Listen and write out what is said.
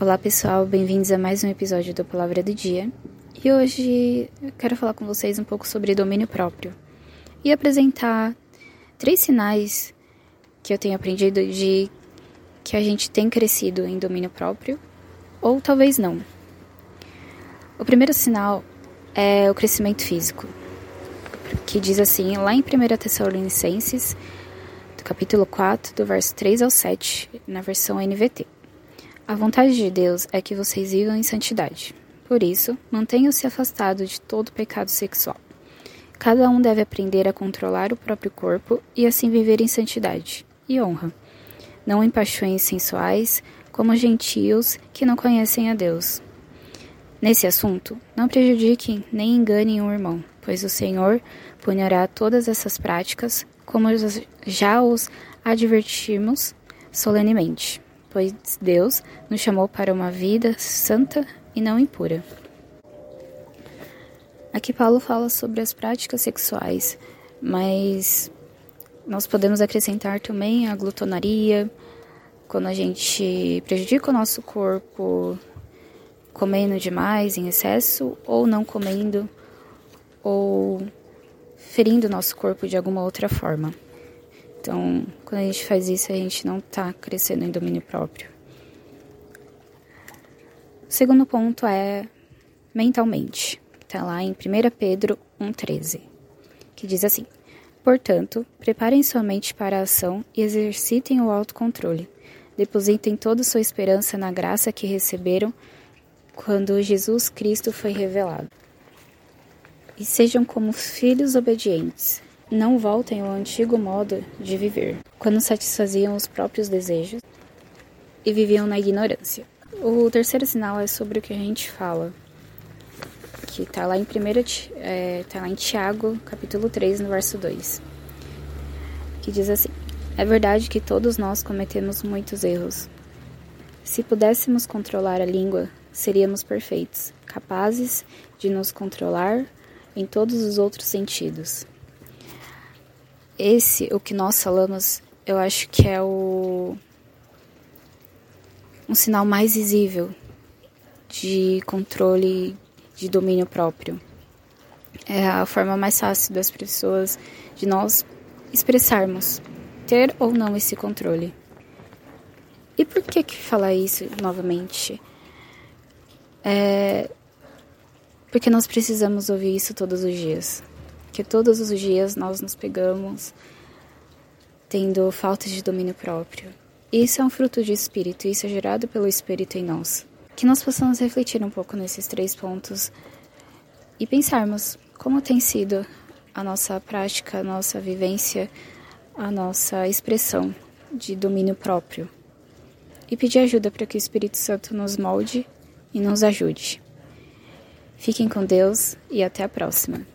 Olá pessoal, bem-vindos a mais um episódio do Palavra do Dia. E hoje eu quero falar com vocês um pouco sobre domínio próprio e apresentar três sinais que eu tenho aprendido de que a gente tem crescido em domínio próprio ou talvez não. O primeiro sinal é o crescimento físico, que diz assim, lá em 1 Tessalonicenses, do capítulo 4, do verso 3 ao 7, na versão NVT. A vontade de Deus é que vocês vivam em santidade. Por isso, mantenham-se afastados de todo pecado sexual. Cada um deve aprender a controlar o próprio corpo e assim viver em santidade e honra, não em paixões sensuais, como gentios que não conhecem a Deus. Nesse assunto, não prejudiquem nem enganem um irmão, pois o Senhor punirá todas essas práticas, como já os advertimos solenemente pois Deus nos chamou para uma vida santa e não impura. Aqui Paulo fala sobre as práticas sexuais, mas nós podemos acrescentar também a glutonaria, quando a gente prejudica o nosso corpo comendo demais em excesso ou não comendo ou ferindo o nosso corpo de alguma outra forma. Então, quando a gente faz isso, a gente não está crescendo em domínio próprio. O segundo ponto é mentalmente. Está lá em 1 Pedro 1,13, que diz assim: Portanto, preparem sua mente para a ação e exercitem o autocontrole. Depositem toda sua esperança na graça que receberam quando Jesus Cristo foi revelado. E sejam como filhos obedientes, não voltem ao antigo modo de viver, quando satisfaziam os próprios desejos e viviam na ignorância. O terceiro sinal é sobre o que a gente fala, que está lá em é, tá lá em Tiago, capítulo 3, no verso 2, que diz assim: É verdade que todos nós cometemos muitos erros. Se pudéssemos controlar a língua, seríamos perfeitos, capazes de nos controlar em todos os outros sentidos esse, o que nós falamos, eu acho que é o um sinal mais visível de controle de domínio próprio. É a forma mais fácil das pessoas de nós expressarmos ter ou não esse controle. E por que que falar isso novamente? É porque nós precisamos ouvir isso todos os dias que todos os dias nós nos pegamos tendo falta de domínio próprio. Isso é um fruto de espírito, isso é gerado pelo espírito em nós. Que nós possamos refletir um pouco nesses três pontos e pensarmos como tem sido a nossa prática, a nossa vivência, a nossa expressão de domínio próprio. E pedir ajuda para que o Espírito Santo nos molde e nos ajude. Fiquem com Deus e até a próxima.